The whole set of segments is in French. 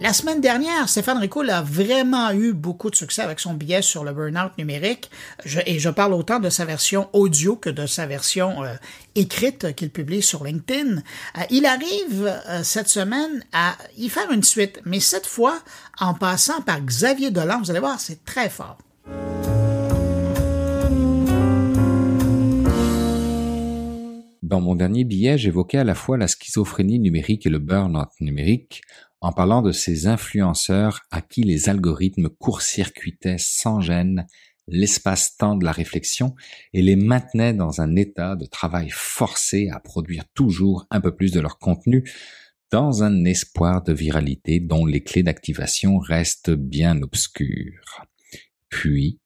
La semaine dernière, Stéphane Ricoul a vraiment eu beaucoup de succès avec son billet sur le burn-out numérique, et je parle autant de sa version audio que de sa version euh, écrite qu'il publie sur LinkedIn. Euh, il arrive euh, cette semaine à y faire une suite, mais cette fois en passant par Xavier Dolan. Vous allez voir, c'est très fort. Dans mon dernier billet, j'évoquais à la fois la schizophrénie numérique et le burn-out numérique en parlant de ces influenceurs à qui les algorithmes court-circuitaient sans gêne l'espace-temps de la réflexion et les maintenaient dans un état de travail forcé à produire toujours un peu plus de leur contenu dans un espoir de viralité dont les clés d'activation restent bien obscures. Puis,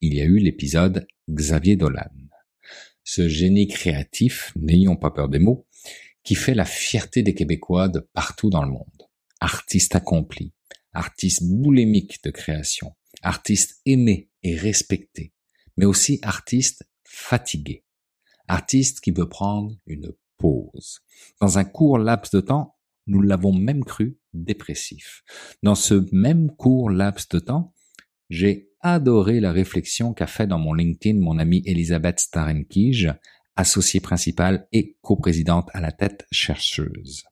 il y a eu l'épisode Xavier Dolan. Ce génie créatif, n'ayons pas peur des mots, qui fait la fierté des Québécois de partout dans le monde artiste accompli, artiste boulimique de création, artiste aimé et respecté, mais aussi artiste fatigué, artiste qui veut prendre une pause. Dans un court laps de temps, nous l'avons même cru dépressif. Dans ce même court laps de temps, j'ai adoré la réflexion qu'a fait dans mon LinkedIn mon amie Elisabeth Starenkij, associée principale et coprésidente à la tête chercheuse.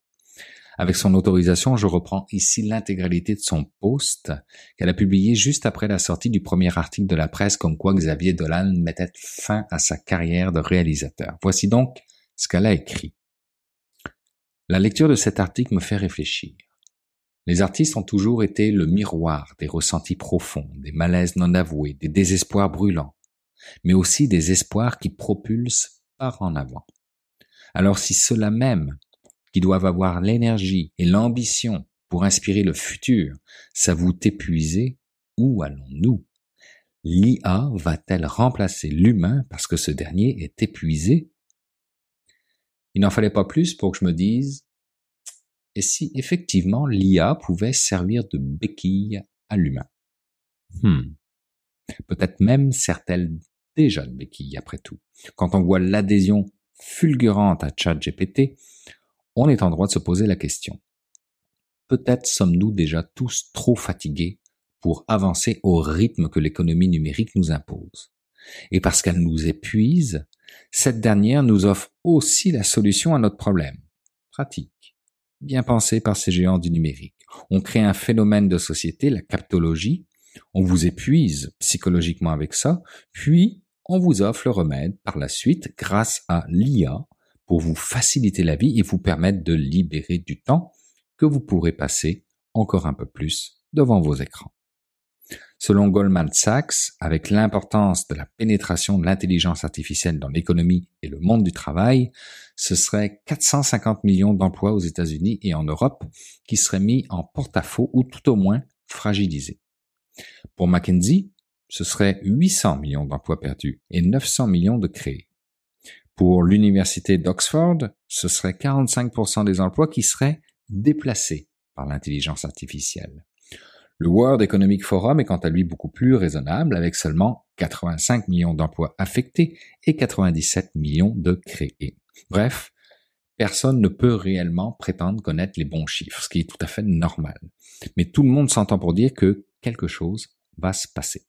Avec son autorisation, je reprends ici l'intégralité de son post qu'elle a publié juste après la sortie du premier article de la presse comme quoi Xavier Dolan mettait fin à sa carrière de réalisateur. Voici donc ce qu'elle a écrit. La lecture de cet article me fait réfléchir. Les artistes ont toujours été le miroir des ressentis profonds, des malaises non avoués, des désespoirs brûlants, mais aussi des espoirs qui propulsent par en avant. Alors si cela même qui doivent avoir l'énergie et l'ambition pour inspirer le futur s'avouent épuisés, où allons-nous? L'IA va-t-elle remplacer l'humain parce que ce dernier est épuisé? Il n'en fallait pas plus pour que je me dise et si effectivement l'IA pouvait servir de béquille à l'humain? Hmm. Peut-être même sert-elle déjà de béquille après tout. Quand on voit l'adhésion fulgurante à ChatGPT, on est en droit de se poser la question. Peut-être sommes-nous déjà tous trop fatigués pour avancer au rythme que l'économie numérique nous impose. Et parce qu'elle nous épuise, cette dernière nous offre aussi la solution à notre problème. Pratique. Bien pensé par ces géants du numérique. On crée un phénomène de société, la captologie, on vous épuise psychologiquement avec ça, puis on vous offre le remède par la suite grâce à l'IA pour vous faciliter la vie et vous permettre de libérer du temps que vous pourrez passer encore un peu plus devant vos écrans. Selon Goldman Sachs, avec l'importance de la pénétration de l'intelligence artificielle dans l'économie et le monde du travail, ce serait 450 millions d'emplois aux États-Unis et en Europe qui seraient mis en porte-à-faux ou tout au moins fragilisés. Pour McKinsey, ce serait 800 millions d'emplois perdus et 900 millions de créés. Pour l'université d'Oxford, ce serait 45% des emplois qui seraient déplacés par l'intelligence artificielle. Le World Economic Forum est quant à lui beaucoup plus raisonnable avec seulement 85 millions d'emplois affectés et 97 millions de créés. Bref, personne ne peut réellement prétendre connaître les bons chiffres, ce qui est tout à fait normal. Mais tout le monde s'entend pour dire que quelque chose va se passer.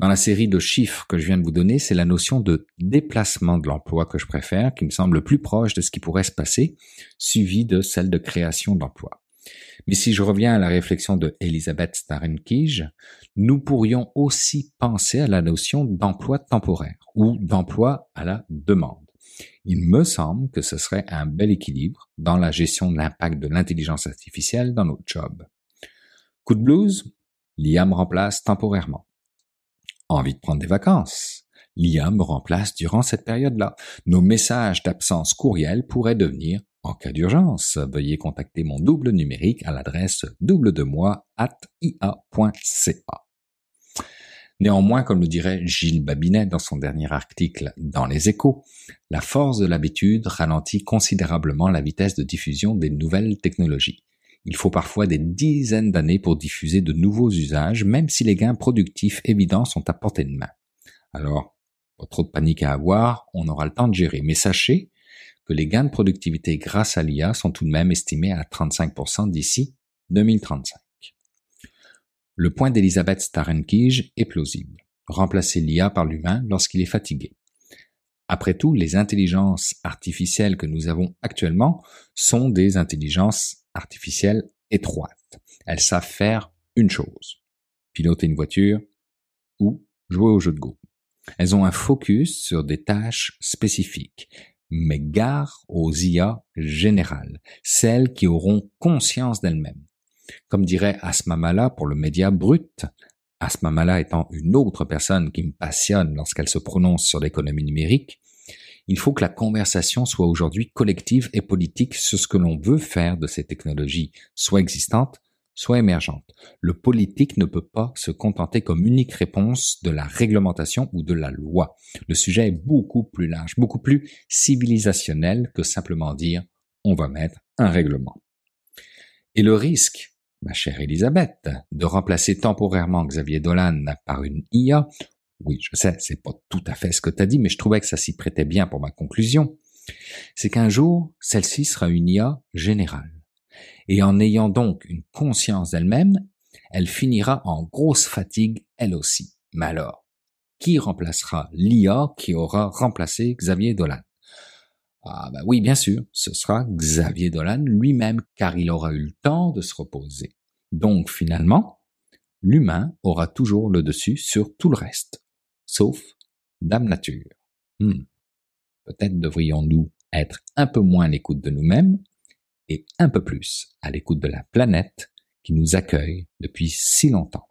Dans la série de chiffres que je viens de vous donner, c'est la notion de déplacement de l'emploi que je préfère, qui me semble le plus proche de ce qui pourrait se passer, suivi de celle de création d'emploi. Mais si je reviens à la réflexion de Elisabeth Starenkij, nous pourrions aussi penser à la notion d'emploi temporaire ou d'emploi à la demande. Il me semble que ce serait un bel équilibre dans la gestion de l'impact de l'intelligence artificielle dans notre job. Coup de blues, l'IA me remplace temporairement. Envie de prendre des vacances. L'IA me remplace durant cette période-là. Nos messages d'absence courriel pourraient devenir en cas d'urgence, veuillez contacter mon double numérique à l'adresse double de moi at ia.ca. Néanmoins, comme le dirait Gilles Babinet dans son dernier article dans Les Échos, la force de l'habitude ralentit considérablement la vitesse de diffusion des nouvelles technologies il faut parfois des dizaines d'années pour diffuser de nouveaux usages, même si les gains productifs évidents sont à portée de main. Alors, pas trop de panique à avoir, on aura le temps de gérer. Mais sachez que les gains de productivité grâce à l'IA sont tout de même estimés à 35% d'ici 2035. Le point d'Elisabeth Starenkij est plausible. Remplacer l'IA par l'humain lorsqu'il est fatigué. Après tout, les intelligences artificielles que nous avons actuellement sont des intelligences artificielles étroites. Elles savent faire une chose. Piloter une voiture ou jouer au jeu de Go. Elles ont un focus sur des tâches spécifiques, mais gare aux IA générales, celles qui auront conscience d'elles-mêmes. Comme dirait Asma Mala pour le média brut, Asma Mala étant une autre personne qui me passionne lorsqu'elle se prononce sur l'économie numérique, il faut que la conversation soit aujourd'hui collective et politique sur ce que l'on veut faire de ces technologies, soit existantes, soit émergentes. Le politique ne peut pas se contenter comme unique réponse de la réglementation ou de la loi. Le sujet est beaucoup plus large, beaucoup plus civilisationnel que simplement dire on va mettre un règlement. Et le risque, ma chère Elisabeth, de remplacer temporairement Xavier Dolan par une IA, oui, je sais, c'est pas tout à fait ce que tu as dit, mais je trouvais que ça s'y prêtait bien pour ma conclusion, c'est qu'un jour, celle-ci sera une IA générale. Et en ayant donc une conscience d'elle-même, elle finira en grosse fatigue elle aussi. Mais alors, qui remplacera l'IA qui aura remplacé Xavier Dolan? Ah bah oui, bien sûr, ce sera Xavier Dolan lui-même, car il aura eu le temps de se reposer. Donc finalement, l'humain aura toujours le dessus sur tout le reste, sauf Dame Nature. Hmm. Peut-être devrions-nous être un peu moins à l'écoute de nous-mêmes et un peu plus à l'écoute de la planète qui nous accueille depuis si longtemps.